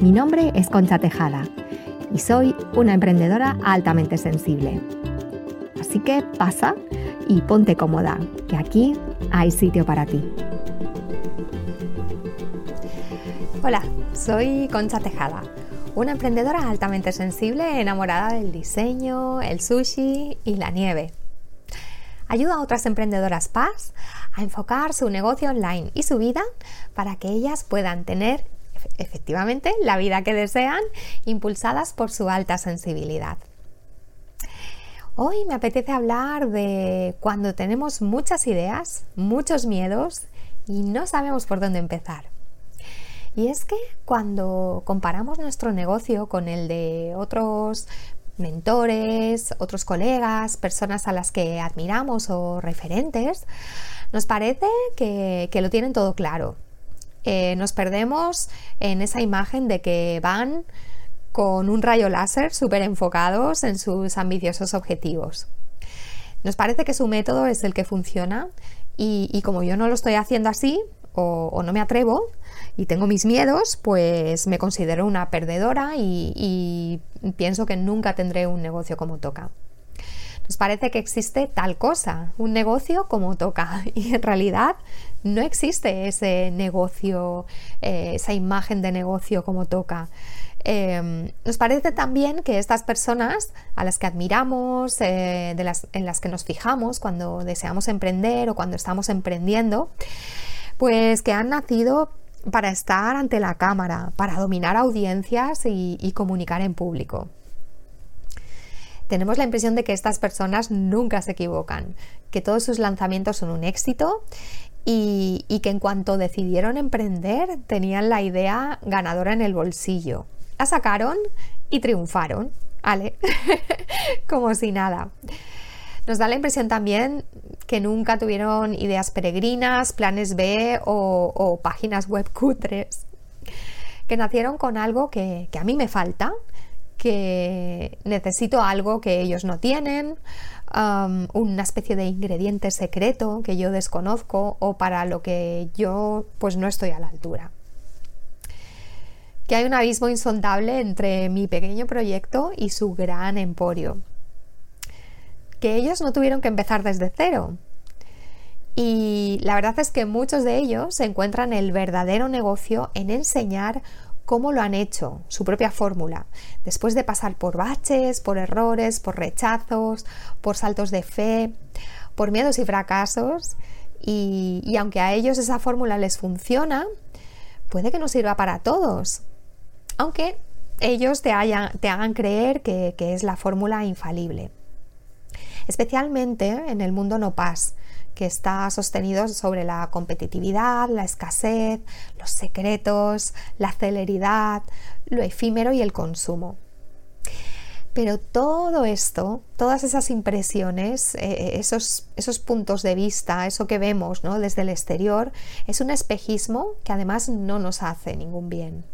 mi nombre es Concha Tejada y soy una emprendedora altamente sensible. Así que pasa y ponte cómoda, que aquí hay sitio para ti. Hola, soy Concha Tejada, una emprendedora altamente sensible enamorada del diseño, el sushi y la nieve. Ayuda a otras emprendedoras paz a enfocar su negocio online y su vida para que ellas puedan tener efectivamente la vida que desean, impulsadas por su alta sensibilidad. Hoy me apetece hablar de cuando tenemos muchas ideas, muchos miedos y no sabemos por dónde empezar. Y es que cuando comparamos nuestro negocio con el de otros mentores, otros colegas, personas a las que admiramos o referentes, nos parece que, que lo tienen todo claro, eh, nos perdemos en esa imagen de que van con un rayo láser súper enfocados en sus ambiciosos objetivos. Nos parece que su método es el que funciona y, como yo no lo estoy haciendo así o, no me atrevo y tengo mis miedos, pues me considero una perdedora y pienso que nunca tendré un negocio como toca nos parece que existe tal cosa, un negocio como toca. Y en realidad no existe ese negocio, eh, esa imagen de negocio como toca. Em, nos parece también que estas personas a las que admiramos, eh, de las, en las que nos fijamos cuando deseamos emprender o cuando estamos emprendiendo, pues que han nacido para estar ante la cámara, para dominar audiencias y comunicar en público tenemos la impresión de que estas personas nunca se equivocan, que todos sus lanzamientos son un éxito y, que en cuanto decidieron emprender tenían la idea ganadora en el bolsillo. La sacaron y triunfaron, ¿vale? Como si nada. Nos da la impresión también que nunca tuvieron ideas peregrinas, planes B o, páginas web cutres, que nacieron con algo que, que a mí me falta que necesito algo que ellos no tienen, una especie de ingrediente secreto que yo desconozco o para lo que yo pues no estoy a la altura. Que hay un abismo insondable entre mi pequeño proyecto y su gran emporio. Que ellos no tuvieron que empezar desde cero. Y la verdad es que muchos de ellos encuentran el verdadero negocio en enseñar cómo lo han hecho, su propia fórmula, después de pasar por baches, por errores, por rechazos, por saltos de fe, por miedos y fracasos. Y, aunque a ellos esa fórmula les funciona, puede que no sirva para todos. Aunque ellos te, hagan creer que, que es la fórmula infalible. Especialmente en el mundo no paz, que está sostenido sobre la competitividad, la escasez, los secretos, la celeridad, lo efímero y el consumo. Pero todo esto, todas esas impresiones, eh, eh, esos, esos, puntos de vista, eso que vemos ¿no? desde el exterior, es un espejismo que además no nos hace ningún bien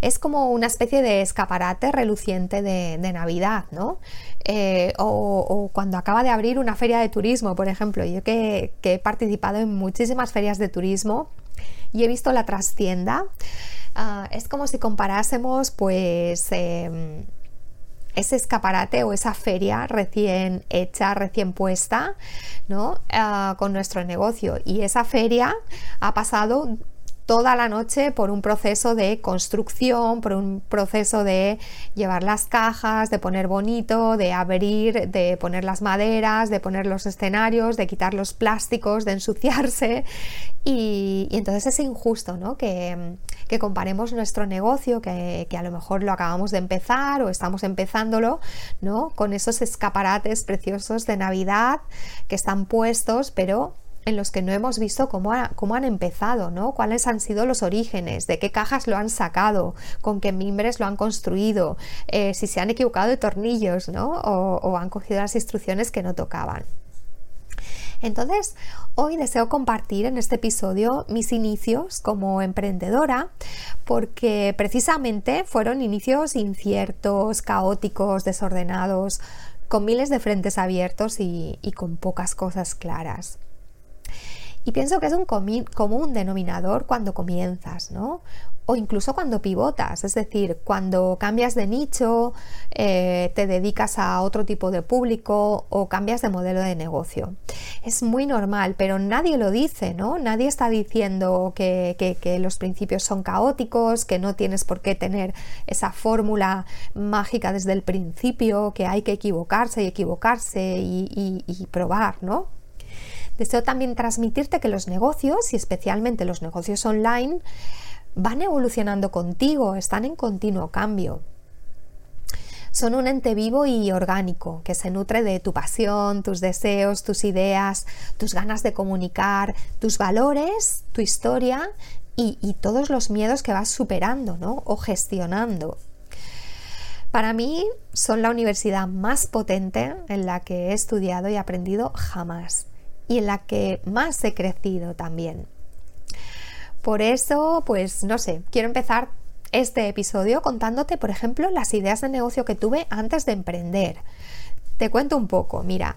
es como una especie de escaparate reluciente de, Navidad, ¿no? Eh, o, cuando acaba de abrir una feria de turismo, por ejemplo. Yo que, he participado en muchísimas ferias de turismo y he visto la trastienda, ah, es como si comparásemos, pues. Em, ese escaparate o esa feria recién hecha, recién puesta, ¿no? Ah, con nuestro negocio. Y esa feria ha pasado toda la noche por un proceso de construcción, por un proceso de llevar las cajas, de poner bonito, de abrir, de poner las maderas, de poner los escenarios, de quitar los plásticos, de ensuciarse. Y, entonces es injusto ¿no? que, comparemos nuestro negocio, que, que, a lo mejor lo acabamos de empezar o estamos empezándolo, ¿no? con esos escaparates preciosos de Navidad que están puestos, pero en los que no hemos visto cómo, han empezado, ¿no? Cuáles han sido los orígenes, de qué cajas lo han sacado, con qué mimbres lo han construido, eh, si se han equivocado de tornillos, ¿no? o han cogido las instrucciones que no tocaban. Entonces, hoy deseo compartir en este episodio mis inicios como emprendedora porque precisamente fueron inicios inciertos, caóticos, desordenados, con miles de frentes abiertos y, con pocas cosas claras. Y pienso que es un común denominador cuando comienzas, ¿no? o incluso cuando pivotas, es decir, cuando cambias de nicho, eh, te dedicas a otro tipo de público o cambias de modelo de negocio. Es muy normal, pero nadie lo dice, ¿no? Nadie está diciendo que, los principios son caóticos, que no tienes por qué tener esa fórmula mágica desde el principio, que hay que equivocarse y equivocarse y, y probar, ¿no? Deseo también transmitirte que los negocios, y especialmente los negocios online, van evolucionando contigo, están en continuo cambio. Son un ente vivo y orgánico que se nutre de tu pasión, tus deseos, tus ideas, tus ganas de comunicar, tus valores, tu historia y, todos los miedos que vas superando ¿no? o gestionando. Para mí son la universidad más potente en la que he estudiado y aprendido jamás y en la que más he crecido también. Por eso, pues no sé, quiero empezar este episodio contándote, por ejemplo, las ideas de negocio que tuve antes de emprender. Te cuento un poco, mira,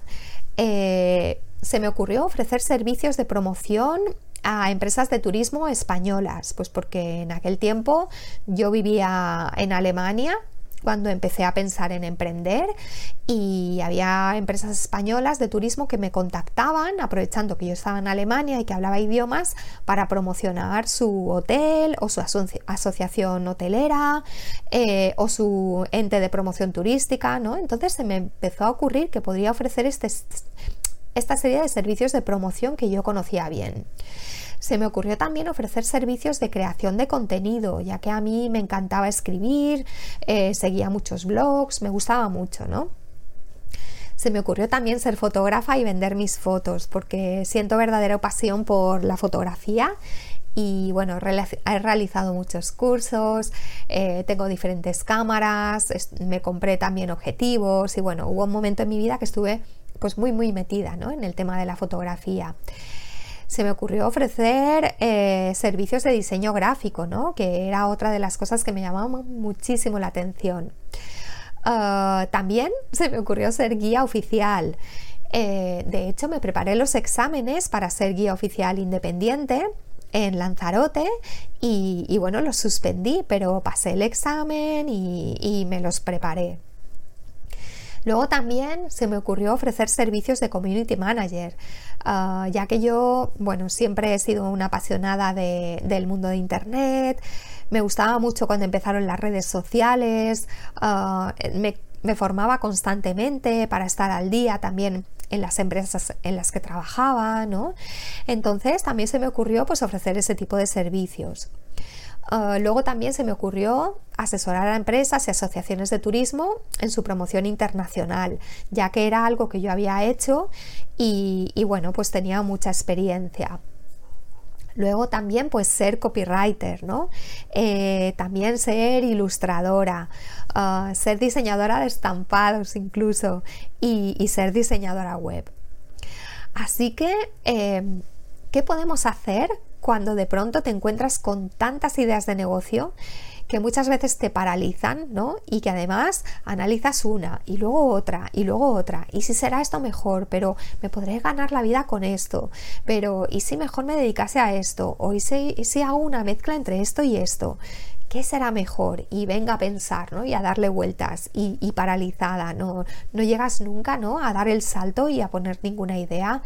eh, se me ocurrió ofrecer servicios de promoción a empresas de turismo españolas, pues porque en aquel tiempo yo vivía en Alemania cuando empecé a pensar en emprender y había empresas españolas de turismo que me contactaban aprovechando que yo estaba en Alemania y que hablaba idiomas para promocionar su hotel o su asociación hotelera eh, o su ente de promoción turística. Entonces se me empezó a ocurrir que podría ofrecer este, esta serie de servicios de promoción que yo conocía bien se me ocurrió también ofrecer servicios de creación de contenido, ya que a mí me encantaba escribir, eh, seguía muchos blogs, me gustaba mucho, ¿no? Se me ocurrió también ser fotógrafa y vender mis fotos, porque siento verdadera pasión por la fotografía y bueno, he realizado muchos cursos, eh, tengo diferentes cámaras, me compré también objetivos y bueno, hubo un momento en mi vida que estuve pues muy muy metida ¿no? en el tema de la fotografía se me ocurrió ofrecer eh, servicios de diseño gráfico, ¿no? que era otra de las cosas que me llamaban muchísimo la atención. Ah, también se me ocurrió ser guía oficial. Eh, de hecho, me preparé los exámenes para ser guía oficial independiente en Lanzarote y, bueno, los suspendí, pero pasé el examen y me los preparé. Luego también se me ocurrió ofrecer servicios de community manager, ah, ya que yo, bueno, siempre he sido una apasionada del mundo de Internet, me gustaba mucho cuando empezaron las redes sociales, ah, me, formaba constantemente para estar al día también en las empresas en las que trabajaba, ¿no? Entonces también se me ocurrió pues ofrecer ese tipo de servicios. Ah, luego también se me ocurrió asesorar a empresas y asociaciones de turismo en su promoción internacional, ya que era algo que yo había hecho y, bueno, pues tenía mucha experiencia. Luego también pues ser copywriter, ¿no? Eh, también ser ilustradora, ah, ser diseñadora de estampados incluso y, ser diseñadora web. Así que, em, ¿qué podemos hacer cuando de pronto te encuentras con tantas ideas de negocio que muchas veces te paralizan, ¿no? Y que además analizas una y luego otra y luego otra. Y si será esto mejor, pero me podré ganar la vida con esto. Pero ¿y si mejor me dedicase a esto? O ¿y si, y si hago una mezcla entre esto y esto? ¿Qué será mejor? Y venga a pensar, ¿no? Y a darle vueltas y, paralizada, ¿no? No llegas nunca, ¿no? A dar el salto y a poner ninguna idea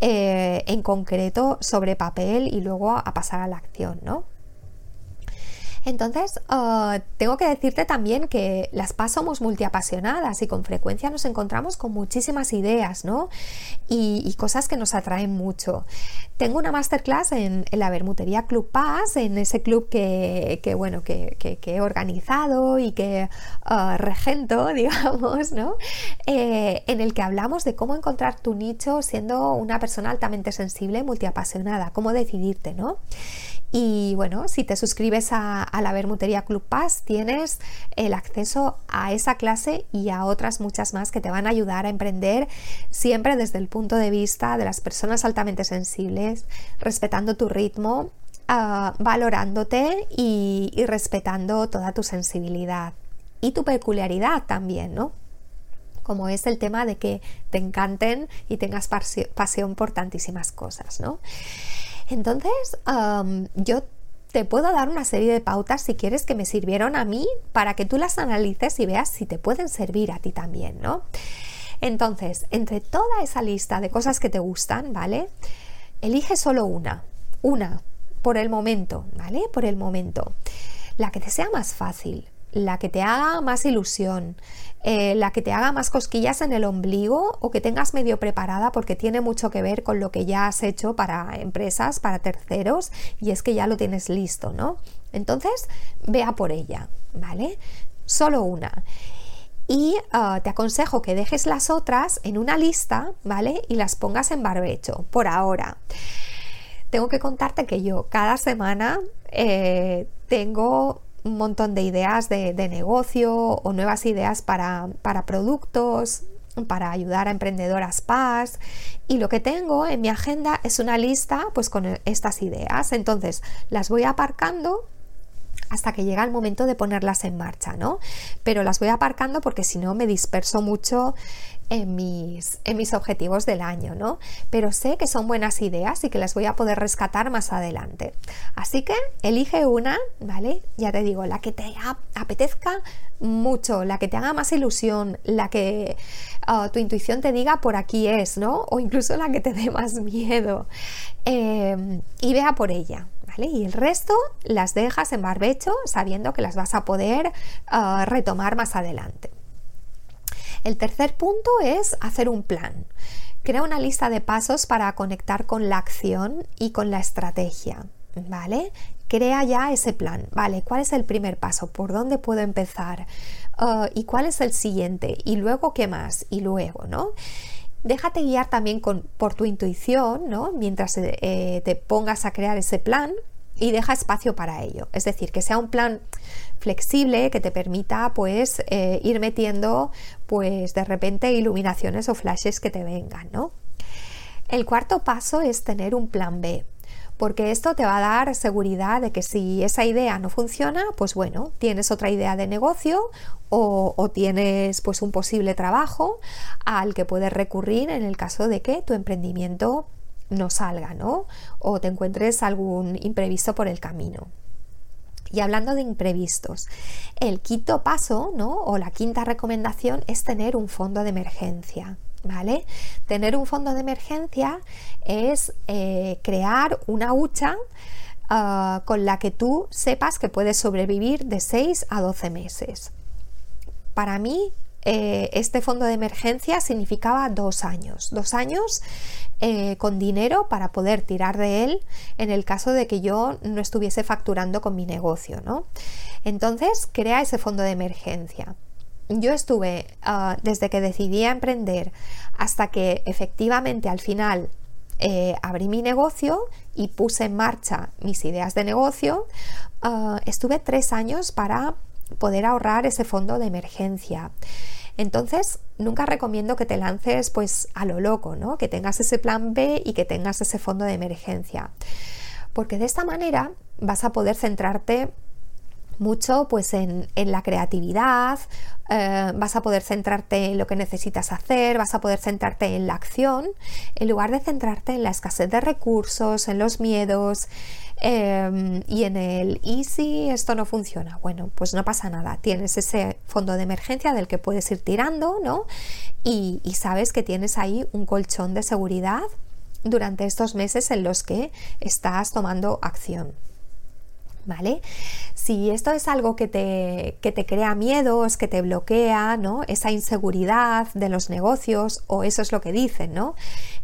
eh, en concreto sobre papel y luego a pasar a la acción, ¿no? Entonces, uh, tengo que decirte también que las PAS somos multiapasionadas y con frecuencia nos encontramos con muchísimas ideas, ¿no? Y, cosas que nos atraen mucho. Tengo una masterclass en, la Bermutería Club Paz, en ese club que, bueno, que, he organizado y que uh, regento, digamos, ¿no? Eh, en el que hablamos de cómo encontrar tu nicho siendo una persona altamente sensible, multiapasionada, cómo decidirte, ¿no? Y bueno, si te suscribes a, la Bermutería Club Pass, tienes el acceso a esa clase y a otras muchas más que te van a ayudar a emprender siempre desde el punto de vista de las personas altamente sensibles, respetando tu ritmo, ah, valorándote y, y respetando toda tu sensibilidad y tu peculiaridad también, ¿no? como es el tema de que te encanten y tengas pasión por tantísimas cosas, ¿no? Entonces, yo te puedo dar una serie de pautas si quieres que me sirvieron a mí para que tú las analices y veas si te pueden servir a ti también, ¿no? Entonces, entre toda esa lista de cosas que te gustan, ¿vale? Elige solo una, una, por el momento, ¿vale? Por el momento. La que te sea más fácil, la que te haga más ilusión, eh, la que te haga más cosquillas en el ombligo o que tengas medio preparada porque tiene mucho que ver con lo que ya has hecho para empresas, para terceros y es que ya lo tienes listo, ¿no? Entonces, vea por ella, ¿vale? Solo una. Y ah, te aconsejo que dejes las otras en una lista, ¿vale? Y las pongas en barbecho, por ahora. Tengo que contarte que yo cada semana eh, tengo un montón de ideas de, negocio o nuevas ideas para, para productos, para ayudar a emprendedoras PAS y lo que tengo en mi agenda es una lista pues con estas ideas entonces las voy aparcando hasta que llega el momento de ponerlas en marcha, ¿no? Pero las voy aparcando porque si no me disperso mucho en mis, en mis objetivos del año, ¿no? Pero sé que son buenas ideas y que las voy a poder rescatar más adelante. Así que elige una, ¿vale? Ya te digo, la que te apetezca mucho, la que te haga más ilusión, la que ah, tu intuición te diga por aquí es, ¿no? O incluso la que te dé más miedo. Em, y vea por ella, y el resto las dejas en barbecho sabiendo que las vas a poder ah, retomar más adelante. El tercer punto es hacer un plan. Crea una lista de pasos para conectar con la acción y con la estrategia, ¿vale? Crea ya ese plan, ¿vale? ¿Cuál es el primer paso? ¿Por dónde puedo empezar? Ah, ¿Y cuál es el siguiente? ¿Y luego qué más? Y luego, ¿no? Déjate guiar también por tu intuición, ¿no? Mientras eh, te pongas a crear ese plan y deja espacio para ello. Es decir, que sea un plan flexible que te permita pues eh, ir metiendo pues de repente iluminaciones o flashes que te vengan, ¿no? El cuarto paso es tener un plan B porque esto te va a dar seguridad de que si esa idea no funciona, pues bueno, tienes otra idea de negocio o, tienes pues un posible trabajo al que puedes recurrir en el caso de que tu emprendimiento no salga, ¿no? O te encuentres algún imprevisto por el camino. Y hablando de imprevistos, el quinto paso, ¿no? O la quinta recomendación es tener un fondo de emergencia. ¿Vale? Tener un fondo de emergencia es eh, crear una hucha ah, con la que tú sepas que puedes sobrevivir de 6 a 12 meses. Para mí, eh, este fondo de emergencia significaba dos años, dos años eh, con dinero para poder tirar de él en el caso de que yo no estuviese facturando con mi negocio, ¿no? Entonces, crea ese fondo de emergencia yo estuve ah, desde que decidí emprender hasta que efectivamente al final eh, abrí mi negocio y puse en marcha mis ideas de negocio, ah, estuve tres años para poder ahorrar ese fondo de emergencia. Entonces, nunca recomiendo que te lances pues a lo loco, ¿no? Que tengas ese plan B y que tengas ese fondo de emergencia. Porque de esta manera vas a poder centrarte mucho pues en, la creatividad, eh, vas a poder centrarte en lo que necesitas hacer, vas a poder centrarte en la acción, en lugar de centrarte en la escasez de recursos, en los miedos em, y en el y si esto no funciona. Bueno, pues no pasa nada, tienes ese fondo de emergencia del que puedes ir tirando, ¿no? y sabes que tienes ahí un colchón de seguridad durante estos meses en los que estás tomando acción. ¿Vale? Si esto es algo que te, te, crea miedos, que te bloquea, ¿no? Esa inseguridad de los negocios, o eso es lo que dicen, ¿no?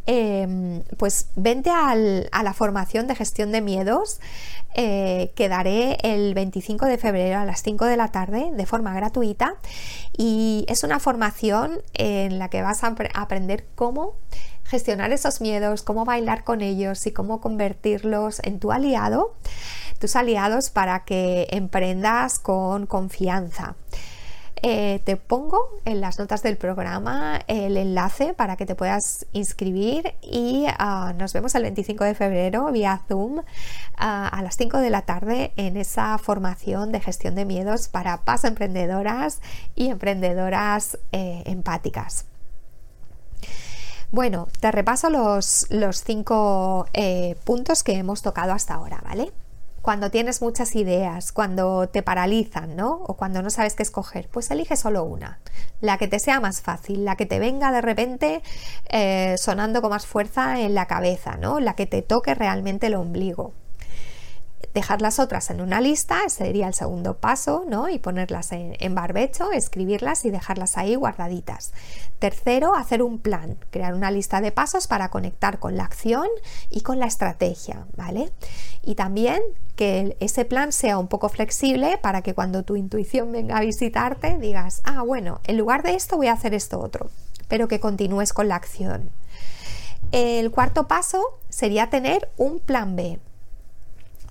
Em, pues vente a la formación de gestión de miedos eh, que daré el 25 de febrero a las 5 de la tarde de forma gratuita y es una formación en la que vas a aprender cómo gestionar esos miedos, cómo bailar con ellos y cómo convertirlos en tu aliado tus aliados para que emprendas con confianza. Eh, te pongo en las notas del programa el enlace para que te puedas inscribir y ah, nos vemos el 25 de febrero vía Zoom ah, a las 5 de la tarde en esa formación de gestión de miedos para paz emprendedoras y emprendedoras eh, empáticas. Bueno, te repaso los, los cinco eh, puntos que hemos tocado hasta ahora, ¿vale? Cuando tienes muchas ideas, cuando te paralizan, ¿no? O cuando no sabes qué escoger, pues elige solo una, la que te sea más fácil, la que te venga de repente eh, sonando con más fuerza en la cabeza, ¿no? La que te toque realmente el ombligo dejar las otras en una lista, sería el segundo paso, ¿no? Y ponerlas en, barbecho, escribirlas y dejarlas ahí guardaditas. Tercero, hacer un plan, crear una lista de pasos para conectar con la acción y con la estrategia, ¿vale? Y también que ese plan sea un poco flexible para que cuando tu intuición venga a visitarte digas, ah, bueno, en lugar de esto voy a hacer esto otro, pero que continúes con la acción. El cuarto paso sería tener un plan B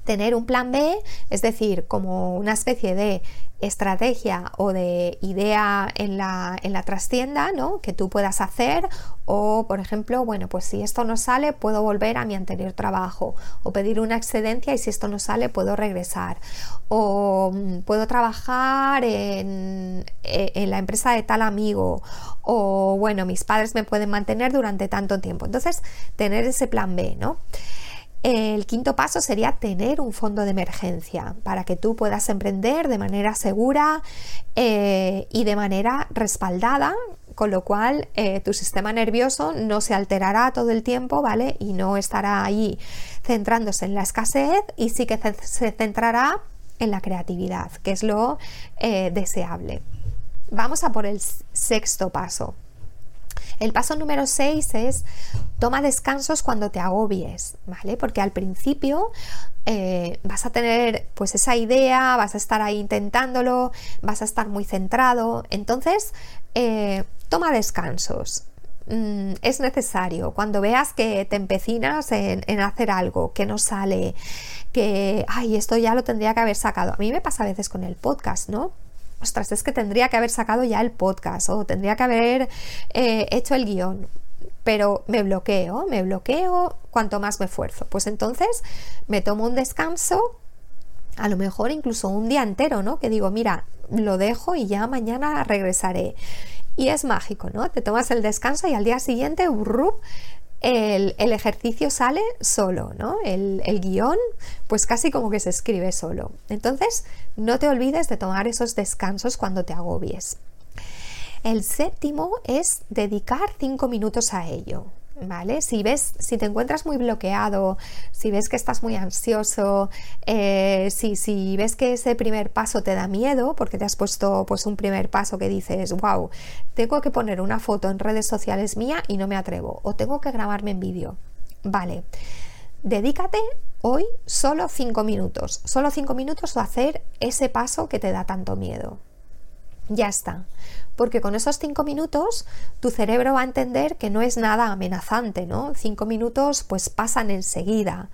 tener un plan B, es decir, como una especie de estrategia o de idea en la, en la trastienda, ¿no? Que tú puedas hacer o, por ejemplo, bueno, pues si esto no sale, puedo volver a mi anterior trabajo o pedir una excedencia y si esto no sale, puedo regresar o mm, puedo trabajar en, e, en la empresa de tal amigo o, bueno, mis padres me pueden mantener durante tanto tiempo. Entonces, tener ese plan B, ¿no? El quinto paso sería tener un fondo de emergencia para que tú puedas emprender de manera segura eh, y de manera respaldada, con lo cual eh, tu sistema nervioso no se alterará todo el tiempo, ¿vale? Y no estará ahí centrándose en la escasez y sí que se centrará en la creatividad, que es lo eh, deseable. Vamos a por el sexto paso. El paso número 6 es toma descansos cuando te agobies, ¿vale? Porque al principio eh, vas a tener pues esa idea, vas a estar ahí intentándolo, vas a estar muy centrado. Entonces, eh, toma descansos. Mm, es necesario cuando veas que te empecinas en, en hacer algo, que no sale, que, ay, esto ya lo tendría que haber sacado. A mí me pasa a veces con el podcast, ¿no? Ostras, es que tendría que haber sacado ya el podcast o tendría que haber eh, hecho el guion, pero me bloqueo, me bloqueo cuanto más me esfuerzo. Pues entonces me tomo un descanso, a lo mejor incluso un día entero, ¿no? Que digo, mira, lo dejo y ya mañana regresaré. Y es mágico, ¿no? Te tomas el descanso y al día siguiente, burrup, el, ejercicio sale solo, ¿no? El, el, guion, pues casi como que se escribe solo. Entonces, no te olvides de tomar esos descansos cuando te agobies. El séptimo es dedicar cinco minutos a ello. ¿Vale? Si ves, si te encuentras muy bloqueado, si ves que estás muy ansioso, eh, si, si, ves que ese primer paso te da miedo, porque te has puesto pues un primer paso que dices, wow, tengo que poner una foto en redes sociales mía y no me atrevo, o tengo que grabarme en vídeo, vale. Dedícate hoy solo cinco minutos, solo cinco minutos a hacer ese paso que te da tanto miedo. Ya está porque con esos cinco minutos tu cerebro va a entender que no es nada amenazante, ¿no? Cinco minutos pues pasan enseguida.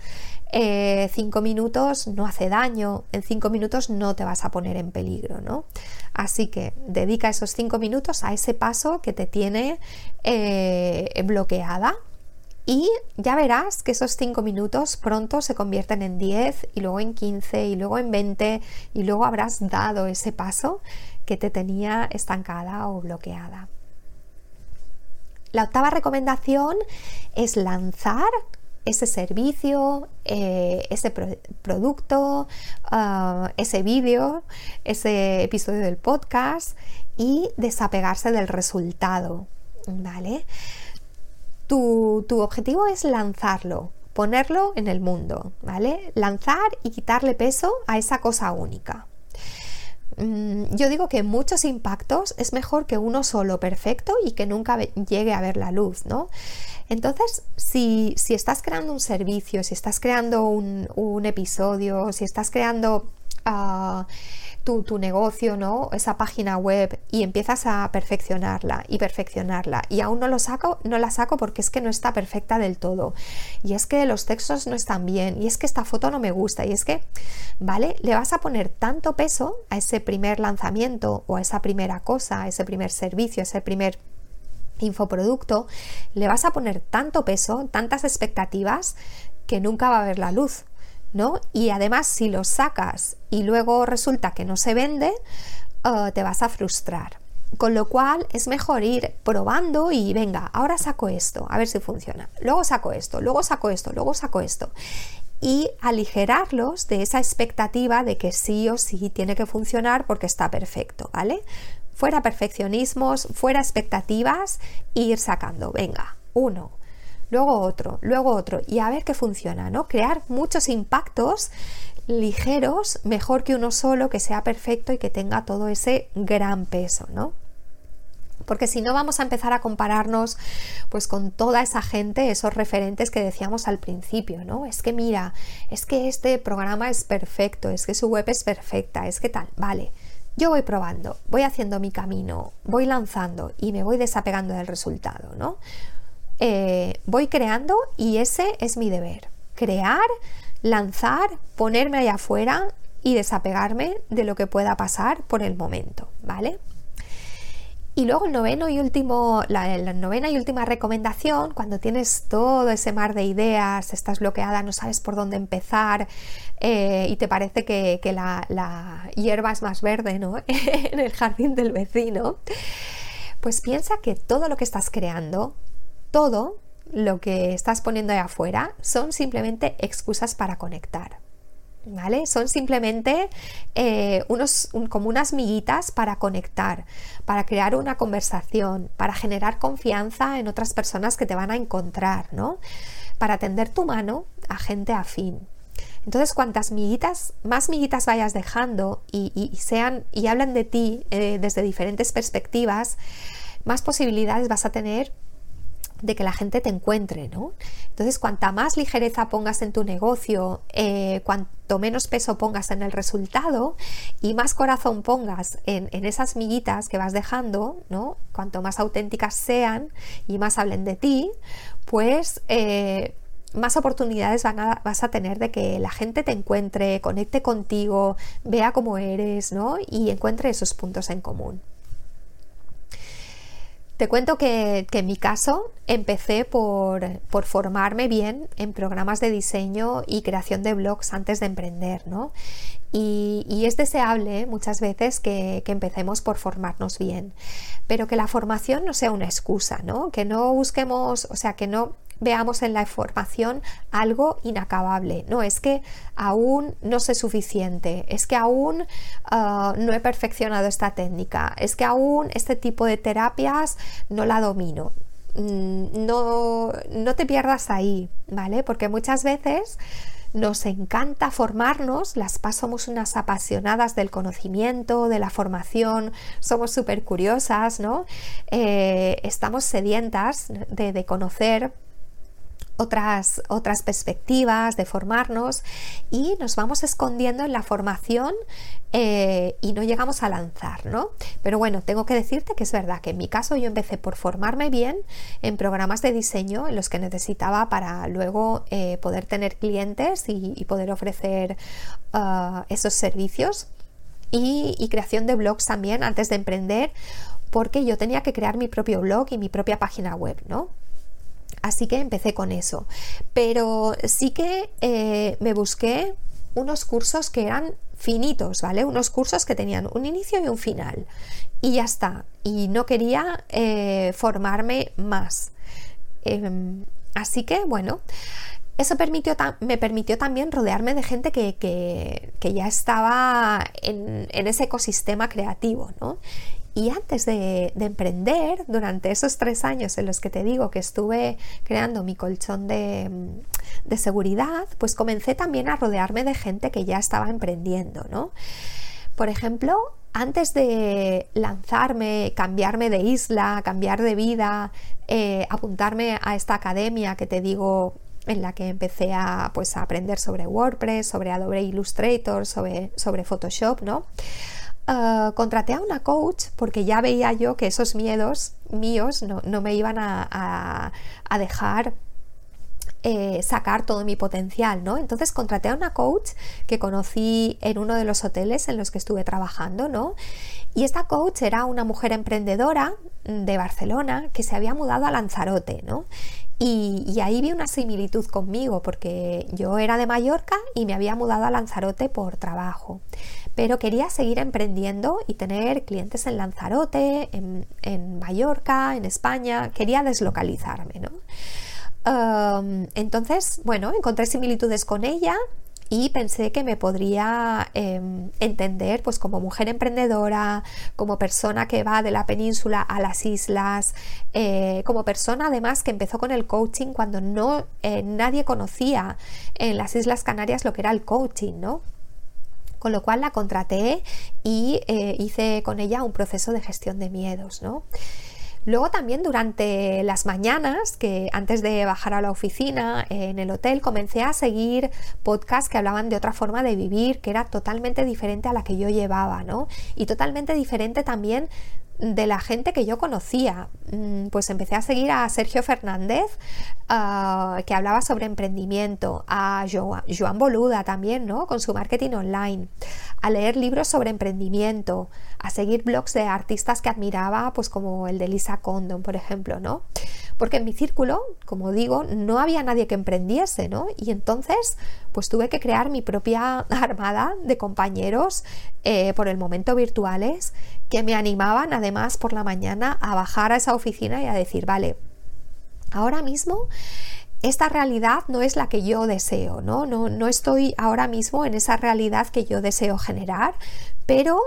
Eh, cinco minutos no hace daño, en cinco minutos no te vas a poner en peligro, ¿no? Así que dedica esos cinco minutos a ese paso que te tiene eh, bloqueada y ya verás que esos cinco minutos pronto se convierten en 10 y luego en 15 y luego en 20 y luego habrás dado ese paso que te tenía estancada o bloqueada. La octava recomendación es lanzar ese servicio, eh, ese producto, ah, ese vídeo, ese episodio del podcast y desapegarse del resultado. ¿Vale? Tu, objetivo es lanzarlo, ponerlo en el mundo, ¿vale? Lanzar y quitarle peso a esa cosa única. Mm, yo digo que muchos impactos es mejor que uno solo perfecto y que nunca llegue a ver la luz, ¿no? Entonces, si, estás creando un servicio, si estás creando un, episodio, si estás creando ah, tu, negocio, ¿no? Esa página web y empiezas a perfeccionarla y perfeccionarla y aún no lo saco, no la saco porque es que no está perfecta del todo y es que los textos no están bien y es que esta foto no me gusta y es que, ¿vale? Le vas a poner tanto peso a ese primer lanzamiento o a esa primera cosa, a ese primer servicio, a ese primer infoproducto, le vas a poner tanto peso, tantas expectativas, que nunca va a ver la luz, ¿no? Y además, si lo sacas y luego resulta que no se vende, eh, te vas a frustrar. Con lo cual es mejor ir probando y venga, ahora saco esto, a ver si funciona. Luego saco esto, luego saco esto, luego saco esto. Y aligerarlos de esa expectativa de que sí o sí tiene que funcionar porque está perfecto, ¿vale? Fuera perfeccionismos, fuera expectativas, ir sacando, venga, uno, luego otro, luego otro, y a ver qué funciona, ¿no? Crear muchos impactos ligeros, mejor que uno solo, que sea perfecto y que tenga todo ese gran peso, ¿no? porque si no vamos a empezar a compararnos pues con toda esa gente, esos referentes que decíamos al principio, ¿no? Es que mira, es que este programa es perfecto, es que su web es perfecta, es que tal, vale, yo voy probando, voy haciendo mi camino, voy lanzando y me voy desapegando del resultado, ¿no? Eh, voy creando y ese es mi deber. Crear, lanzar, ponerme allá afuera y desapegarme de lo que pueda pasar por el momento, ¿vale? Y luego el noveno y último, la, novena y última recomendación, cuando tienes todo ese mar de ideas, estás bloqueada, no sabes por dónde empezar eh, y te parece que, la, hierba es más verde ¿no? en el jardín del vecino, pues piensa que todo lo que estás creando, todo lo que estás poniendo ahí afuera, son simplemente excusas para conectar. ¿Vale? Son simplemente eh, unos, como unas miguitas para conectar, para crear una conversación, para generar confianza en otras personas que te van a encontrar, ¿no? Para tender tu mano a gente afín. Entonces, cuantas miguitas, más miguitas vayas dejando y, sean y hablan de ti eh, desde diferentes perspectivas, más posibilidades vas a tener de que la gente te encuentre, ¿no? Entonces, cuanta más ligereza pongas en tu negocio, eh, cuanto menos peso pongas en el resultado y más corazón pongas en, esas miguitas que vas dejando, ¿no? Cuanto más auténticas sean y más hablen de ti, pues eh, más oportunidades vas a tener de que la gente te encuentre, conecte contigo, vea cómo eres, ¿no? Y encuentre esos puntos en común. Te cuento que, en mi caso empecé por, formarme bien en programas de diseño y creación de blogs antes de emprender, ¿no? Y, es deseable muchas veces que, que, empecemos por formarnos bien, pero que la formación no sea una excusa, ¿no? Que no busquemos, o sea, que no veamos en la formación algo inacabable. No, es que aún no sé suficiente, es que aún ah, no he perfeccionado esta técnica, es que aún este tipo de terapias no la domino. Mm, no, no te pierdas ahí, ¿vale? Porque muchas veces nos encanta formarnos, las PAS somos unas apasionadas del conocimiento, de la formación, somos súper curiosas, ¿no? Eh, estamos sedientas de, de conocer otras, otras perspectivas, de formarnos y nos vamos escondiendo en la formación eh, y no llegamos a lanzar, ¿no? Pero bueno, tengo que decirte que es verdad que en mi caso yo empecé por formarme bien en programas de diseño en los que necesitaba para luego eh, poder tener clientes y, poder ofrecer ah, esos servicios y, y creación de blogs también antes de emprender porque yo tenía que crear mi propio blog y mi propia página web, ¿no? Así que empecé con eso. Pero sí que eh, me busqué unos cursos que eran finitos, ¿vale? Unos cursos que tenían un inicio y un final. Y ya está. Y no quería eh, formarme más. Em, así que, bueno, eso me permitió también rodearme de gente que, ya estaba en, en, ese ecosistema creativo, ¿no? Y antes de, emprender, durante esos tres años en los que te digo que estuve creando mi colchón de, seguridad, pues comencé también a rodearme de gente que ya estaba emprendiendo, ¿no? Por ejemplo, antes de lanzarme, cambiarme de isla, cambiar de vida, eh, apuntarme a esta academia que te digo en la que empecé a, pues, a aprender sobre WordPress, sobre Adobe Illustrator, sobre, sobre Photoshop, ¿no? Ah, contraté a una coach porque ya veía yo que esos miedos míos no, me iban a, dejar eh, sacar todo mi potencial, ¿no? Entonces contraté a una coach que conocí en uno de los hoteles en los que estuve trabajando, ¿no? Y esta coach era una mujer emprendedora de Barcelona que se había mudado a Lanzarote, ¿no? Y, ahí vi una similitud conmigo porque yo era de Mallorca y me había mudado a Lanzarote por trabajo. Pero quería seguir emprendiendo y tener clientes en Lanzarote, en, en Mallorca, en España. Quería deslocalizarme, ¿no? entonces, bueno, encontré similitudes con ella y pensé que me podría em, entender pues como mujer emprendedora, como persona que va de la península a las islas, eh, como persona además que empezó con el coaching cuando no eh, nadie conocía en las Islas Canarias lo que era el coaching, ¿no? Con lo cual la contraté y eh, hice con ella un proceso de gestión de miedos, ¿no? Luego también durante las mañanas, que antes de bajar a la oficina en el hotel, comencé a seguir podcasts que hablaban de otra forma de vivir, que era totalmente diferente a la que yo llevaba, ¿no? Y totalmente diferente también de la gente que yo conocía. Mm, pues empecé a seguir a Sergio Fernández, ah, que hablaba sobre emprendimiento, a Joan Boluda también, ¿no? Con su marketing online, a leer libros sobre emprendimiento, a seguir blogs de artistas que admiraba, pues como el de Lisa Condon, por ejemplo, ¿no? Porque en mi círculo, como digo, no había nadie que emprendiese, ¿no? Y entonces, pues tuve que crear mi propia armada de compañeros, eh, por el momento virtuales, que me animaban además por la mañana a bajar a esa oficina y a decir, vale, ahora mismo esta realidad no es la que yo deseo, ¿no? No, no estoy ahora mismo en esa realidad que yo deseo generar, pero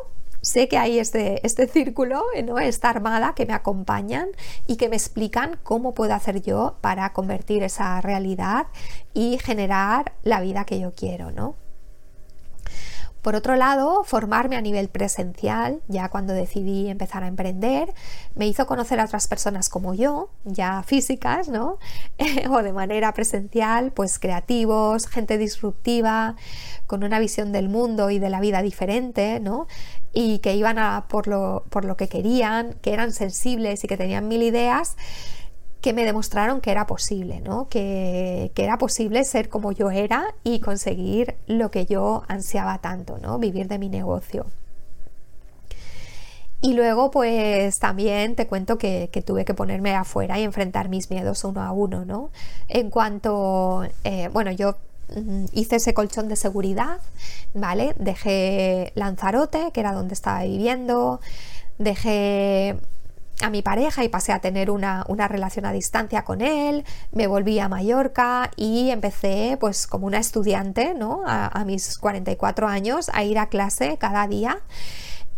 sé que hay este, este círculo, ¿no? esta armada que me acompañan y que me explican cómo puedo hacer yo para convertir esa realidad y generar la vida que yo quiero, ¿no? Por otro lado, formarme a nivel presencial, ya cuando decidí empezar a emprender, me hizo conocer a otras personas como yo, ya físicas, ¿no? o de manera presencial, pues creativos, gente disruptiva, con una visión del mundo y de la vida diferente, ¿no? Y que iban a por lo, por lo que querían, que eran sensibles y que tenían mil ideas que me demostraron que era posible, ¿no? que, era posible ser como yo era y conseguir lo que yo ansiaba tanto, ¿no? vivir de mi negocio. Y luego, pues también te cuento que, tuve que ponerme afuera y enfrentar mis miedos uno a uno, ¿no? En cuanto, eh, bueno, yo mm, hice ese colchón de seguridad, ¿vale? Dejé Lanzarote, que era donde estaba viviendo, dejé a mi pareja y pasé a tener una, relación a distancia con él, me volví a Mallorca y empecé pues como una estudiante, ¿no? A, mis 44 años a ir a clase cada día.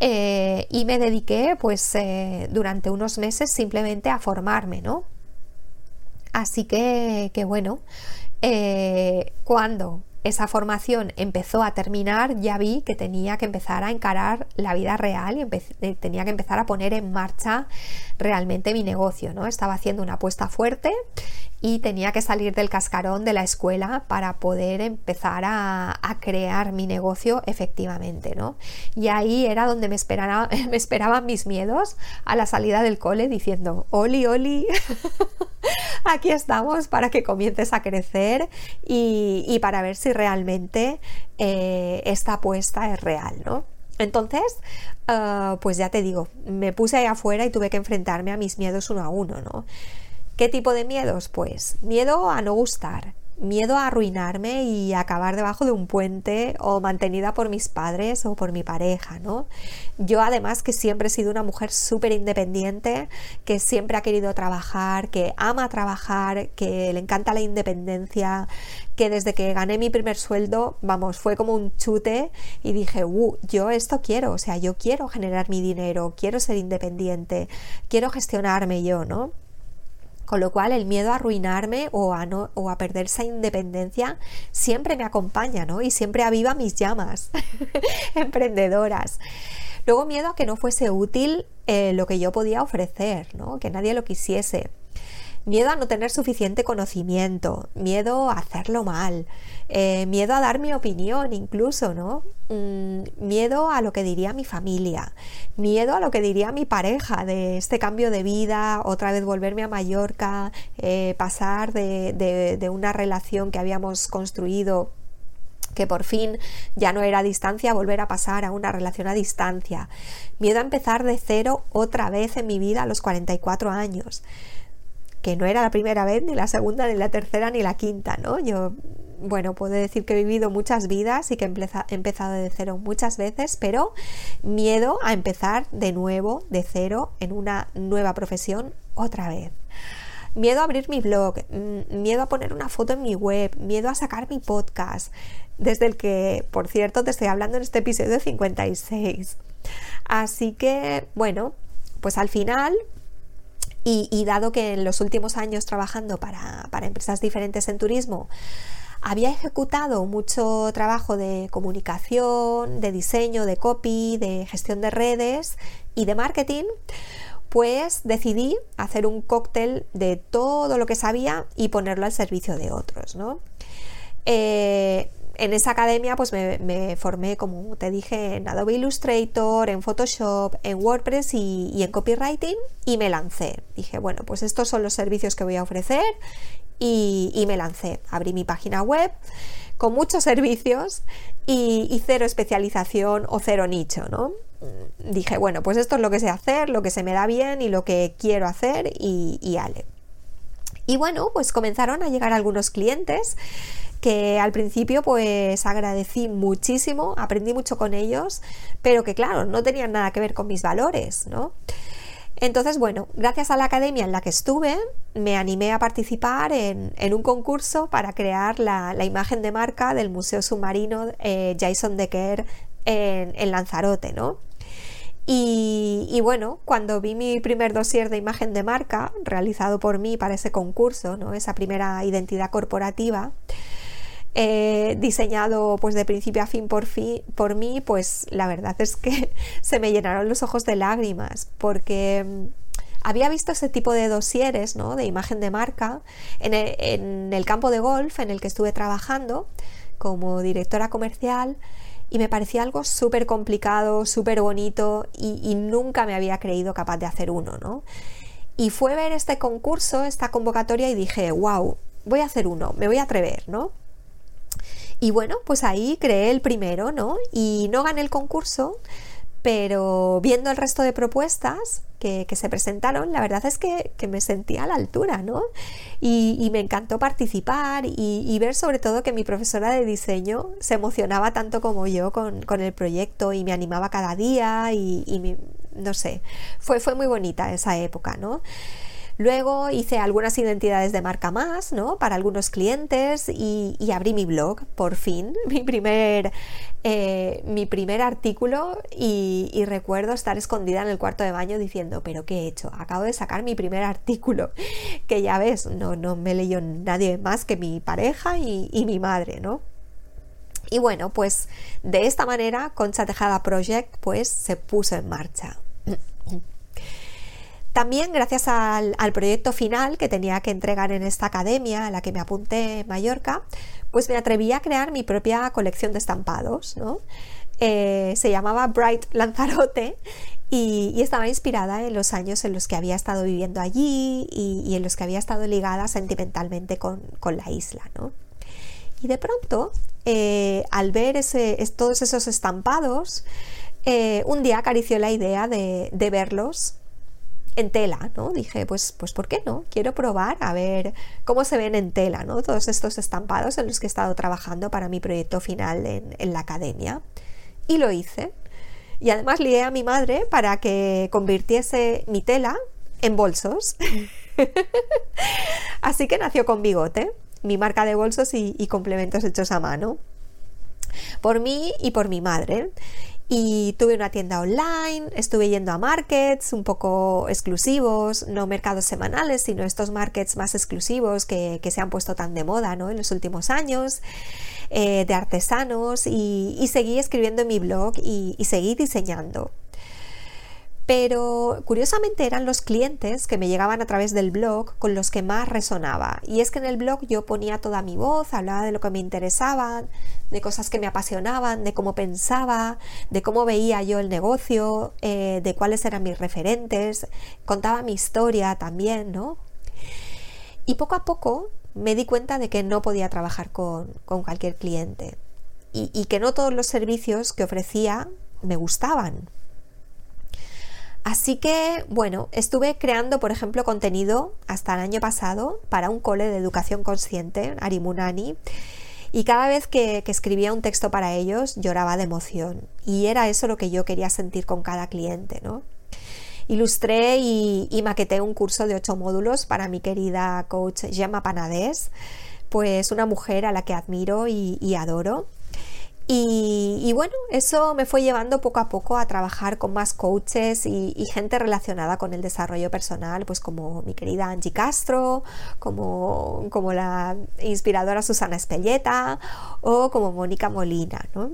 Eh, y me dediqué pues eh, durante unos meses simplemente a formarme, ¿no? Así que, que bueno, eh, cuando esa formación empezó a terminar, ya vi que tenía que empezar a encarar la vida real y eh, tenía que empezar a poner en marcha realmente mi negocio, ¿no? Estaba haciendo una apuesta fuerte y tenía que salir del cascarón de la escuela para poder empezar a, crear mi negocio efectivamente, ¿no? Y ahí era donde me, esperaban mis miedos a la salida del cole diciendo, Oli, Oli, aquí estamos para que comiences a crecer y, para ver si realmente eh, esta apuesta es real, ¿no? Entonces, ah, pues ya te digo, me puse ahí afuera y tuve que enfrentarme a mis miedos uno a uno, ¿no? ¿Qué tipo de miedos? Pues miedo a no gustar, miedo a arruinarme y acabar debajo de un puente o mantenida por mis padres o por mi pareja, ¿no? Yo además que siempre he sido una mujer súper independiente, que siempre ha querido trabajar, que ama trabajar, que le encanta la independencia, que desde que gané mi primer sueldo, vamos, fue como un chute y dije, uh, yo esto quiero, o sea, yo quiero generar mi dinero, quiero ser independiente, quiero gestionarme yo, ¿no? Con lo cual el miedo a arruinarme o a, no, o a perder esa independencia siempre me acompaña, ¿no? Y siempre aviva mis llamas emprendedoras. Luego miedo a que no fuese útil eh, lo que yo podía ofrecer, ¿no? Que nadie lo quisiese miedo a no tener suficiente conocimiento, miedo a hacerlo mal, eh, miedo a dar mi opinión incluso, ¿no? Mm, miedo a lo que diría mi familia, miedo a lo que diría mi pareja de este cambio de vida, otra vez volverme a Mallorca, eh, pasar de, de una relación que habíamos construido que por fin ya no era a distancia, volver a pasar a una relación a distancia. Miedo a empezar de cero otra vez en mi vida a los 44 años que no era la primera vez, ni la segunda, ni la tercera, ni la quinta, ¿no? Yo, bueno, puedo decir que he vivido muchas vidas y que he empezado de cero muchas veces, pero miedo a empezar de nuevo, de cero, en una nueva profesión otra vez. Miedo a abrir mi blog, mm, miedo a poner una foto en mi web, miedo a sacar mi podcast, desde el que, por cierto, te estoy hablando en este episodio 56. Así que, bueno, pues al final y, dado que en los últimos años trabajando para, empresas diferentes en turismo, había ejecutado mucho trabajo de comunicación, de diseño, de copy, de gestión de redes y de marketing, pues decidí hacer un cóctel de todo lo que sabía y ponerlo al servicio de otros. ¿no? Eh, en esa academia pues me, formé, como te dije, en Adobe Illustrator, en Photoshop, en WordPress y, en copywriting y me lancé. Dije, bueno, pues estos son los servicios que voy a ofrecer y, me lancé. Abrí mi página web con muchos servicios y, cero especialización o cero nicho, ¿no? Dije, bueno, pues esto es lo que sé hacer, lo que se me da bien y lo que quiero hacer y, y ale. Y bueno, pues comenzaron a llegar algunos clientes que al principio pues agradecí muchísimo, aprendí mucho con ellos, pero que claro, no tenían nada que ver con mis valores, ¿no? Entonces, bueno, gracias a la academia en la que estuve, me animé a participar en, un concurso para crear la, imagen de marca del Museo Submarino eh, Jason Decker en, en Lanzarote, ¿no? Y, bueno, cuando vi mi primer dossier de imagen de marca realizado por mí para ese concurso, ¿no? esa primera identidad corporativa, eh, diseñado pues de principio a fin por, por mí, pues la verdad es que se me llenaron los ojos de lágrimas porque mm, había visto ese tipo de dosieres ¿no? de imagen de marca el, en el campo de golf en el que estuve trabajando como directora comercial y me parecía algo súper complicado, súper bonito y, nunca me había creído capaz de hacer uno, ¿no? Y fue ver este concurso, esta convocatoria y dije, wow, voy a hacer uno, me voy a atrever, ¿no? Y bueno, pues ahí creé el primero, ¿no? Y no gané el concurso, pero viendo el resto de propuestas que, se presentaron, la verdad es que, me sentía a la altura, ¿no? Y, me encantó participar y, ver sobre todo que mi profesora de diseño se emocionaba tanto como yo con, el proyecto y me animaba cada día y, no sé, fue, fue muy bonita esa época, ¿no? Luego hice algunas identidades de marca más, ¿no? Para algunos clientes y, abrí mi blog, por fin, mi primer, eh, mi primer artículo y, recuerdo estar escondida en el cuarto de baño diciendo, pero ¿qué he hecho? Acabo de sacar mi primer artículo, que ya ves, no, no me leyó nadie más que mi pareja y, mi madre, ¿no? Y bueno, pues de esta manera Concha Tejada Project pues se puso en marcha. También gracias al, proyecto final que tenía que entregar en esta academia a la que me apunté en Mallorca, pues me atreví a crear mi propia colección de estampados. Eh, se llamaba Bright Lanzarote y, estaba inspirada en los años en los que había estado viviendo allí y, en los que había estado ligada sentimentalmente con, la isla. Y de pronto, eh, al ver todos esos estampados, eh, un día acarició la idea de verlos en tela, ¿no? Dije, pues, pues ¿por qué no? Quiero probar a ver cómo se ven en tela, ¿no? Todos estos estampados en los que he estado trabajando para mi proyecto final en, en la academia. Y lo hice. Y además lié a mi madre para que convirtiese mi tela en bolsos. Así que nació con bigote, mi marca de bolsos y, y complementos hechos a mano. Por mí y por mi madre y tuve una tienda online, estuve yendo a markets un poco exclusivos, no mercados semanales, sino estos markets más exclusivos que, se han puesto tan de moda ¿no? en los últimos años, eh, de artesanos, y, seguí escribiendo en mi blog y seguí diseñando pero curiosamente eran los clientes que me llegaban a través del blog con los que más resonaba. Y es que en el blog yo ponía toda mi voz, hablaba de lo que me interesaba, de cosas que me apasionaban, de cómo pensaba, de cómo veía yo el negocio, eh, de cuáles eran mis referentes, contaba mi historia también, ¿no? Y poco a poco me di cuenta de que no podía trabajar con, cualquier cliente y que no todos los servicios que ofrecía me gustaban Así que, bueno, estuve creando, por ejemplo, contenido hasta el año pasado para un cole de educación consciente, Arimunani, y cada vez que, escribía un texto para ellos lloraba de emoción. Y era eso lo que yo quería sentir con cada cliente, ¿no? Ilustré y, maqueté un curso de ocho módulos para mi querida coach Gemma Panadés, pues una mujer a la que admiro y adoro y, bueno, eso me fue llevando poco a poco a trabajar con más coaches y, gente relacionada con el desarrollo personal, pues como mi querida Angie Castro, como, como la inspiradora Susana Espelleta o como Mónica Molina. ¿no?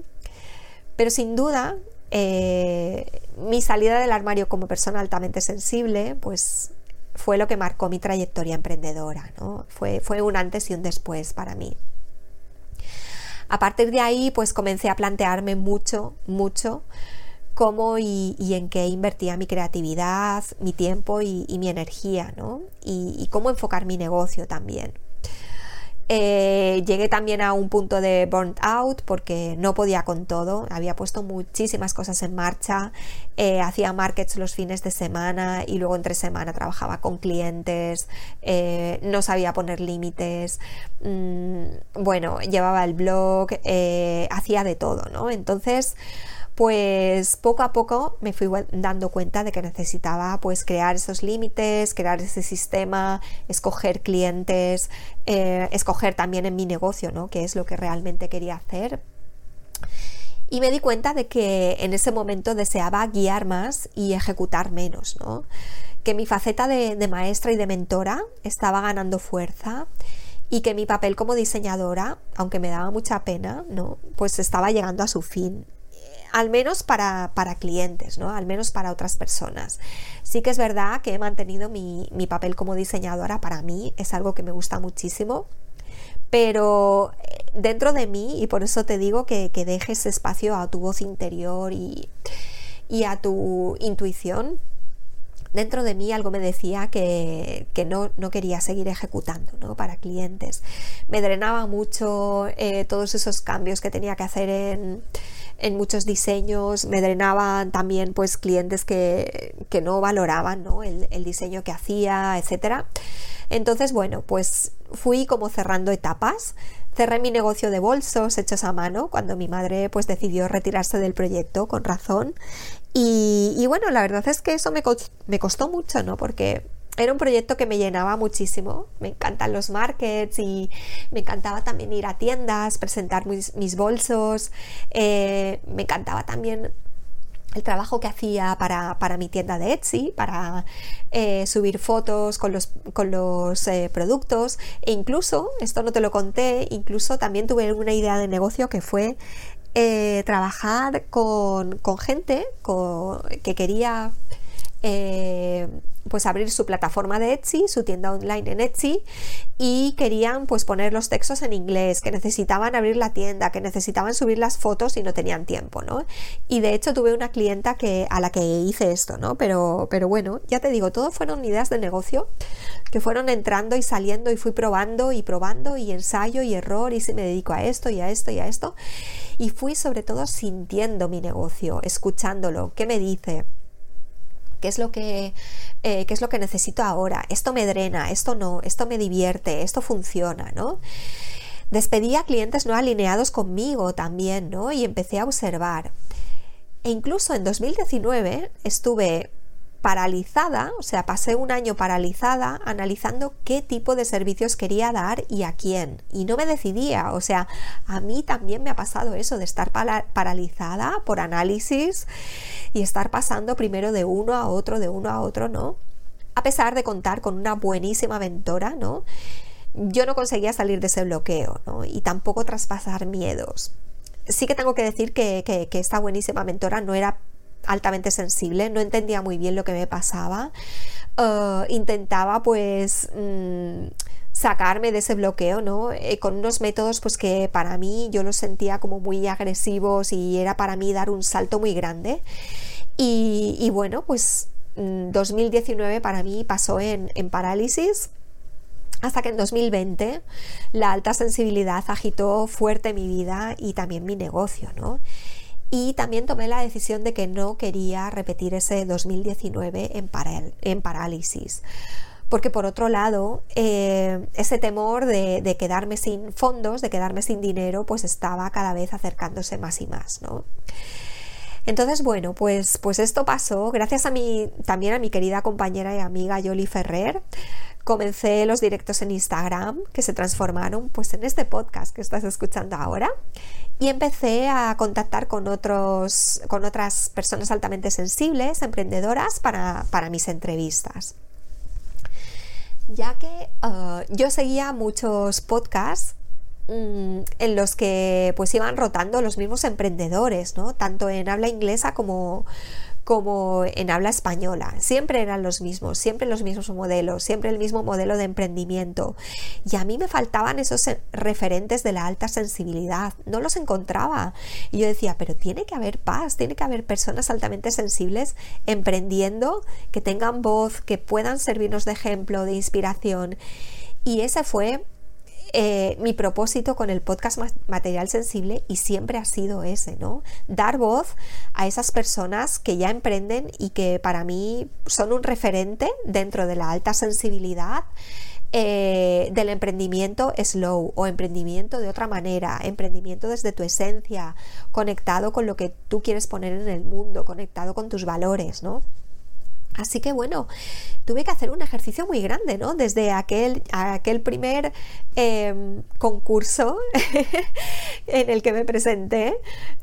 Pero sin duda, eh, mi salida del armario como persona altamente sensible, pues fue lo que marcó mi trayectoria emprendedora. ¿no? Fue, fue un antes y un después para mí. A partir de ahí, pues comencé a plantearme mucho, mucho cómo y, en qué invertía mi creatividad, mi tiempo y, mi energía, ¿no? y cómo enfocar mi negocio también. Eh, llegué también a un punto de burnt out porque no podía con todo. Había puesto muchísimas cosas en marcha. Eh, hacía markets los fines de semana y luego entre semana trabajaba con clientes. Eh, no sabía poner límites. Mm, bueno, llevaba el blog. hacía de todo, ¿no? Entonces pues poco a poco me fui dando cuenta de que necesitaba pues crear esos límites, crear ese sistema, escoger clientes, eh, escoger también en mi negocio, ¿no? qué es lo que realmente quería hacer. Y me di cuenta de que en ese momento deseaba guiar más y ejecutar menos, ¿no? que mi faceta de, de maestra y de mentora estaba ganando fuerza y que mi papel como diseñadora, aunque me daba mucha pena, ¿no? pues estaba llegando a su fin al menos para, clientes, ¿no? Al menos para otras personas. Sí que es verdad que he mantenido mi, papel como diseñadora, para mí es algo que me gusta muchísimo, pero eh, dentro de mí, y por eso te digo que, dejes espacio a tu voz interior y, a tu intuición, dentro de mí algo me decía que, no, no, quería seguir ejecutando ¿no? para clientes. Me drenaba mucho eh, todos esos cambios que tenía que hacer en, en muchos diseños, me drenaban también pues clientes que, no valoraban El, diseño que hacía, etc. Entonces, bueno, pues fui como cerrando etapas. Cerré mi negocio de bolsos hechos a mano cuando mi madre pues decidió retirarse del proyecto con razón. Y, bueno, la verdad es que eso me, me costó mucho, ¿no? Porque era un proyecto que me llenaba muchísimo. Me encantan los markets y me encantaba también ir a tiendas, presentar mis, bolsos. Eh, me encantaba también el trabajo que hacía para, mi tienda de Etsy, para eh, subir fotos con los, con los eh, productos e incluso, esto no te lo conté, incluso también tuve una idea de negocio que fue trabajar con, gente que quería pues abrir su plataforma de Etsy, su tienda online en Etsy y querían pues poner los textos en inglés, que necesitaban abrir la tienda, que necesitaban subir las fotos y no tenían tiempo, ¿no? Y de hecho tuve una clienta que, a la que hice esto, ¿no? Pero, pero bueno, ya te digo, todo fueron ideas de negocio que fueron entrando y saliendo y fui probando y probando y ensayo y error y si me dedico a esto y a esto y a esto y fui sobre todo sintiendo mi negocio, escuchándolo, qué me dice, ¿Qué es, lo que, eh, ¿Qué es lo que necesito ahora? Esto me drena, esto no, esto me divierte, esto funciona, ¿no? Despedí a clientes no alineados conmigo también, ¿no? Y empecé a observar. E incluso en 2019 estuve paralizada, o sea, pasé un año paralizada analizando qué tipo de servicios quería dar y a quién. Y no me decidía, o sea, a mí también me ha pasado eso de estar paralizada por análisis y estar pasando primero de uno a otro, de uno a otro, ¿no? A pesar de contar con una buenísima mentora, ¿no? Yo no conseguía salir de ese bloqueo, ¿no? Y tampoco traspasar miedos. Sí que tengo que decir que, que esta buenísima mentora no era altamente sensible, no entendía muy bien lo que me pasaba. Eh, intentaba pues mm, sacarme de ese bloqueo, ¿no? Eh, con unos métodos pues que para mí yo los sentía como muy agresivos y era para mí dar un salto muy grande. Y, bueno, pues 2019 mm, para mí pasó en, en parálisis hasta que en 2020 la alta sensibilidad agitó fuerte mi vida y también mi negocio, ¿no? Y también tomé la decisión de que no quería repetir ese 2019 en, parálisis. Porque por otro lado, eh, ese temor de, quedarme sin fondos, de quedarme sin dinero, pues estaba cada vez acercándose más y más, ¿no? Entonces, bueno, pues, pues esto pasó gracias a mi, también a mi querida compañera y amiga Yoli Ferrer. Comencé los directos en Instagram que se transformaron pues en este podcast que estás escuchando ahora y empecé a contactar con, otros, con otras personas altamente sensibles, emprendedoras, para, mis entrevistas. Ya que uh, yo seguía muchos podcasts mm, en los que pues iban rotando los mismos emprendedores, ¿no? Tanto en habla inglesa como, como en habla española. Siempre eran los mismos, siempre los mismos modelos, siempre el mismo modelo de emprendimiento. Y a mí me faltaban esos referentes de la alta sensibilidad, no los encontraba. Y yo decía, pero tiene que haber paz, tiene que haber personas altamente sensibles emprendiendo, que tengan voz, que puedan servirnos de ejemplo, de inspiración. Y ese fue eh, mi propósito con el podcast Material Sensible y siempre ha sido ese, ¿no? Dar voz a esas personas que ya emprenden y que para mí son un referente dentro de la alta sensibilidad. Eh, del emprendimiento slow o emprendimiento de otra manera, emprendimiento desde tu esencia, conectado con lo que tú quieres poner en el mundo, conectado con tus valores, ¿no? Así que bueno, tuve que hacer un ejercicio muy grande, ¿no? Desde aquel, aquel primer em, concurso en el que me presenté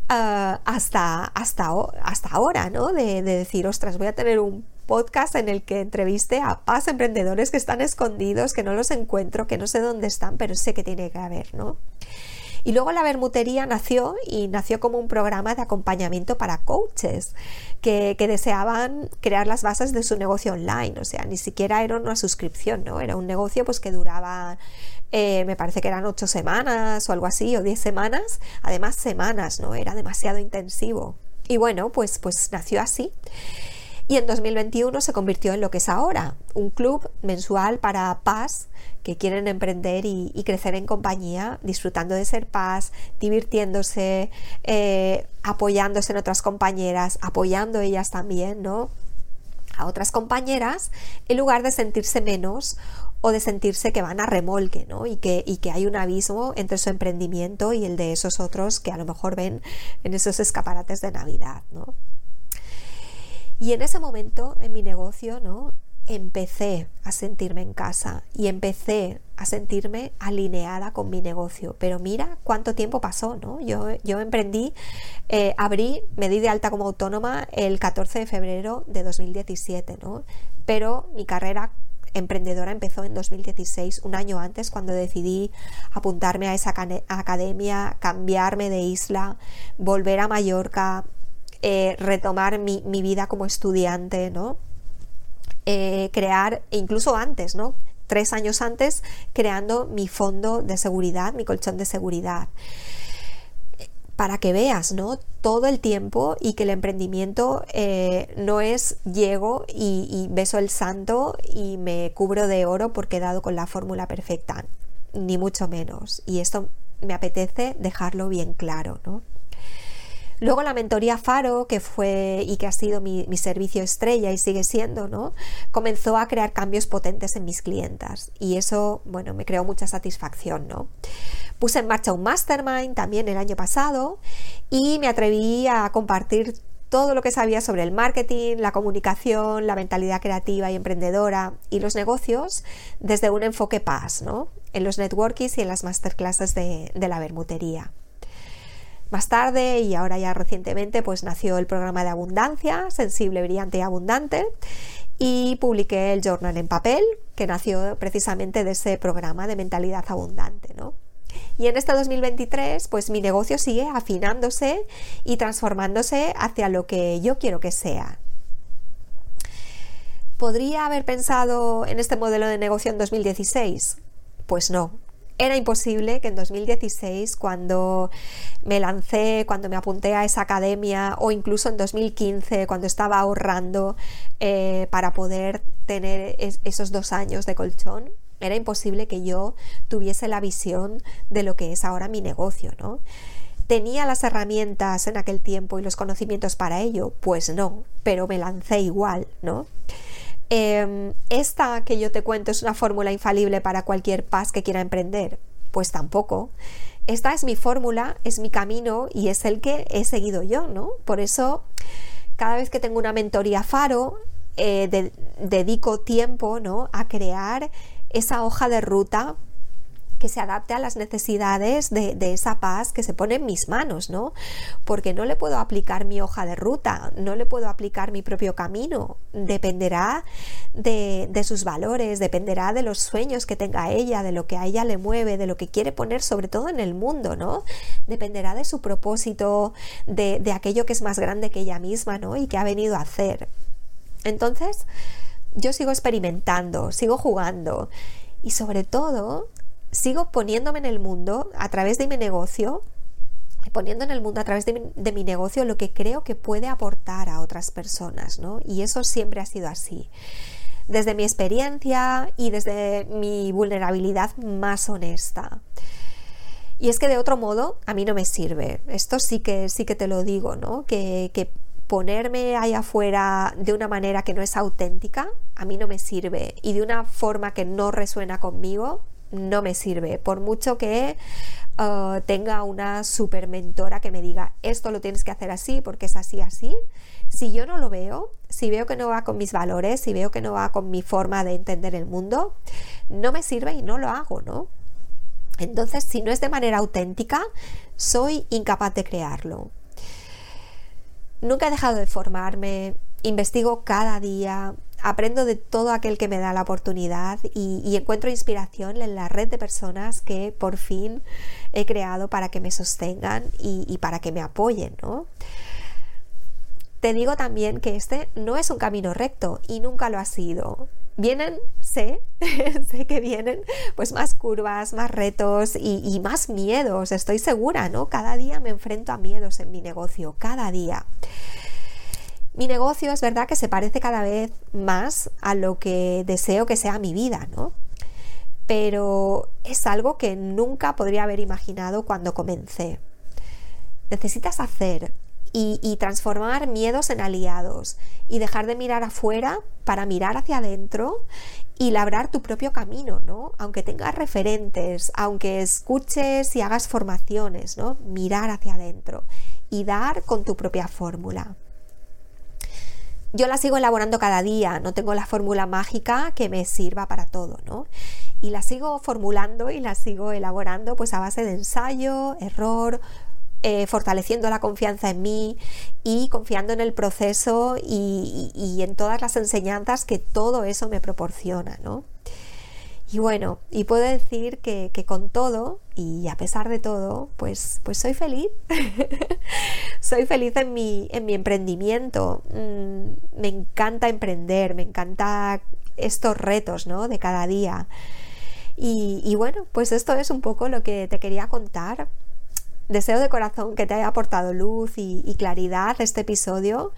ah, hasta, hasta, hasta ahora, ¿no? De, de decir, ostras, voy a tener un podcast en el que entreviste a paz emprendedores que están escondidos, que no los encuentro, que no sé dónde están, pero sé que tiene que haber, ¿no? Y luego la bermutería nació y nació como un programa de acompañamiento para coaches que, deseaban crear las bases de su negocio online. O sea, ni siquiera era una suscripción, ¿no? Era un negocio pues que duraba eh, me parece que eran ocho semanas o algo así, o diez semanas, además semanas, ¿no? Era demasiado intensivo. Y bueno, pues, pues nació así. Y en 2021 se convirtió en lo que es ahora, un club mensual para paz que quieren emprender y, crecer en compañía, disfrutando de ser paz, divirtiéndose, eh, apoyándose en otras compañeras, apoyando ellas también, ¿no? A otras compañeras, en lugar de sentirse menos o de sentirse que van a remolque, ¿no? Y que, y que hay un abismo entre su emprendimiento y el de esos otros que a lo mejor ven en esos escaparates de Navidad, ¿no? Y en ese momento, en mi negocio, ¿no? Empecé a sentirme en casa y empecé a sentirme alineada con mi negocio. Pero mira cuánto tiempo pasó, ¿no? Yo, yo emprendí, eh, abrí, me di de alta como autónoma el 14 de febrero de 2017, ¿no? Pero mi carrera emprendedora empezó en 2016, un año antes, cuando decidí apuntarme a esa academia, cambiarme de isla, volver a Mallorca, eh, retomar mi, vida como estudiante, ¿no? Eh, crear, incluso antes, ¿no? Tres años antes, creando mi fondo de seguridad, mi colchón de seguridad. Para que veas, ¿no? Todo el tiempo y que el emprendimiento eh, no es llego y, y beso el santo y me cubro de oro porque he dado con la fórmula perfecta, ni mucho menos. Y esto me apetece dejarlo bien claro, ¿no? Luego la mentoría Faro, que fue y que ha sido mi, servicio estrella y sigue siendo, ¿no? Comenzó a crear cambios potentes en mis clientas y eso, bueno, me creó mucha satisfacción, ¿no? Puse en marcha un mastermind también el año pasado y me atreví a compartir todo lo que sabía sobre el marketing, la comunicación, la mentalidad creativa y emprendedora y los negocios desde un enfoque paz, ¿no? En los networkings y en las masterclasses de, de la bermutería. Más tarde y ahora ya recientemente pues nació el programa de abundancia, sensible, brillante y abundante y publiqué el journal en papel que nació precisamente de ese programa de mentalidad abundante, ¿no? Y en este 2023 pues mi negocio sigue afinándose y transformándose hacia lo que yo quiero que sea. ¿Podría haber pensado en este modelo de negocio en 2016? Pues no, era imposible que en 2016, cuando me lancé, cuando me apunté a esa academia o incluso en 2015, cuando estaba ahorrando eh, para poder tener esos dos años de colchón, era imposible que yo tuviese la visión de lo que es ahora mi negocio, ¿no? ¿Tenía las herramientas en aquel tiempo y los conocimientos para ello? Pues no, pero me lancé igual, ¿no? Em, esta que yo te cuento es una fórmula infalible para cualquier paz que quiera emprender. Pues tampoco. Esta es mi fórmula, es mi camino y es el que he seguido yo, ¿no? Por eso, cada vez que tengo una mentoría faro, eh, dedico tiempo, ¿no? A crear esa hoja de ruta que se adapte a las necesidades de, esa paz que se pone en mis manos, ¿no? Porque no le puedo aplicar mi hoja de ruta, no le puedo aplicar mi propio camino, dependerá de, sus valores, dependerá de los sueños que tenga ella, de lo que a ella le mueve, de lo que quiere poner sobre todo en el mundo, ¿no? Dependerá de su propósito, de, de aquello que es más grande que ella misma, ¿no? Y que ha venido a hacer. Entonces, yo sigo experimentando, sigo jugando y sobre todo sigo poniéndome en el mundo a través de mi negocio, poniendo en el mundo a través de mi, negocio lo que creo que puede aportar a otras personas, ¿no? Y eso siempre ha sido así. Desde mi experiencia y desde mi vulnerabilidad más honesta. Y es que de otro modo a mí no me sirve. Esto sí que, sí que te lo digo, ¿no? Que, que ponerme ahí afuera de una manera que no es auténtica, a mí no me sirve. Y de una forma que no resuena conmigo, no me sirve. Por mucho que uh, tenga una super mentora que me diga esto lo tienes que hacer así porque es así, así. Si yo no lo veo, si veo que no va con mis valores, si veo que no va con mi forma de entender el mundo, no me sirve y no lo hago, ¿no? Entonces, si no es de manera auténtica, soy incapaz de crearlo. Nunca he dejado de formarme, investigo cada día, aprendo de todo aquel que me da la oportunidad y, encuentro inspiración en la red de personas que por fin he creado para que me sostengan y, para que me apoyen, Te digo también que este no es un camino recto y nunca lo ha sido. Vienen, sé, sé que vienen pues más curvas, más retos y, más miedos, estoy segura, ¿no? Cada día me enfrento a miedos en mi negocio, cada día. Mi negocio es verdad que se parece cada vez más a lo que deseo que sea mi vida, ¿no? Pero es algo que nunca podría haber imaginado cuando comencé. Necesitas hacer y, transformar miedos en aliados y dejar de mirar afuera para mirar hacia adentro y labrar tu propio camino, ¿no? Aunque tengas referentes, aunque escuches y hagas formaciones, ¿no? Mirar hacia adentro y dar con tu propia fórmula yo la sigo elaborando cada día, no tengo la fórmula mágica que me sirva para todo, ¿no? Y la sigo formulando y la sigo elaborando pues a base de ensayo, error, eh, fortaleciendo la confianza en mí y confiando en el proceso y, y en todas las enseñanzas que todo eso me proporciona, ¿no? Y bueno, y puedo decir que, con todo y a pesar de todo, pues, pues soy feliz. soy feliz en mi, en mi emprendimiento. Mm, me encanta emprender, me encanta estos retos ¿no? de cada día. Y, bueno, pues esto es un poco lo que te quería contar. Deseo de corazón que te haya aportado luz y, y claridad este episodio,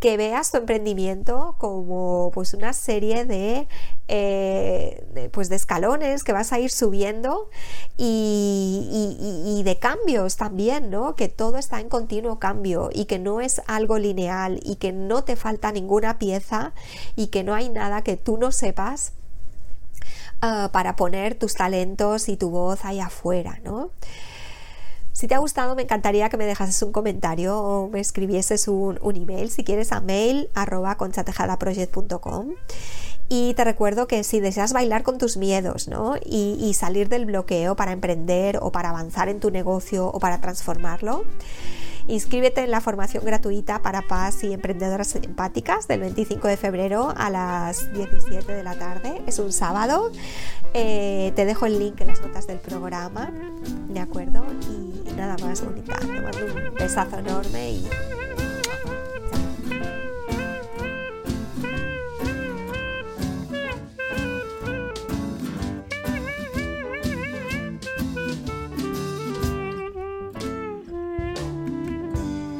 que veas tu emprendimiento como pues una serie de, eh, pues de escalones que vas a ir subiendo y, de cambios también, ¿no? Que todo está en continuo cambio y que no es algo lineal y que no te falta ninguna pieza y que no hay nada que tú no sepas ah, para poner tus talentos y tu voz ahí afuera, ¿no? Si te ha gustado, me encantaría que me dejases un comentario o me escribieses un, email, si quieres, a mail arroba. Y te recuerdo que si deseas bailar con tus miedos ¿no? y, salir del bloqueo para emprender o para avanzar en tu negocio o para transformarlo, Inscríbete en la formación gratuita para paz y emprendedoras empáticas del 25 de febrero a las 17 de la tarde. Es un sábado. Eh, te dejo el link en las notas del programa. ¿De acuerdo? Y, nada más, bonita. Te mando un besazo enorme y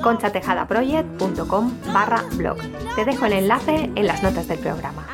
conchatejadaproject.com barra blog. Te dejo el enlace en las notas del programa.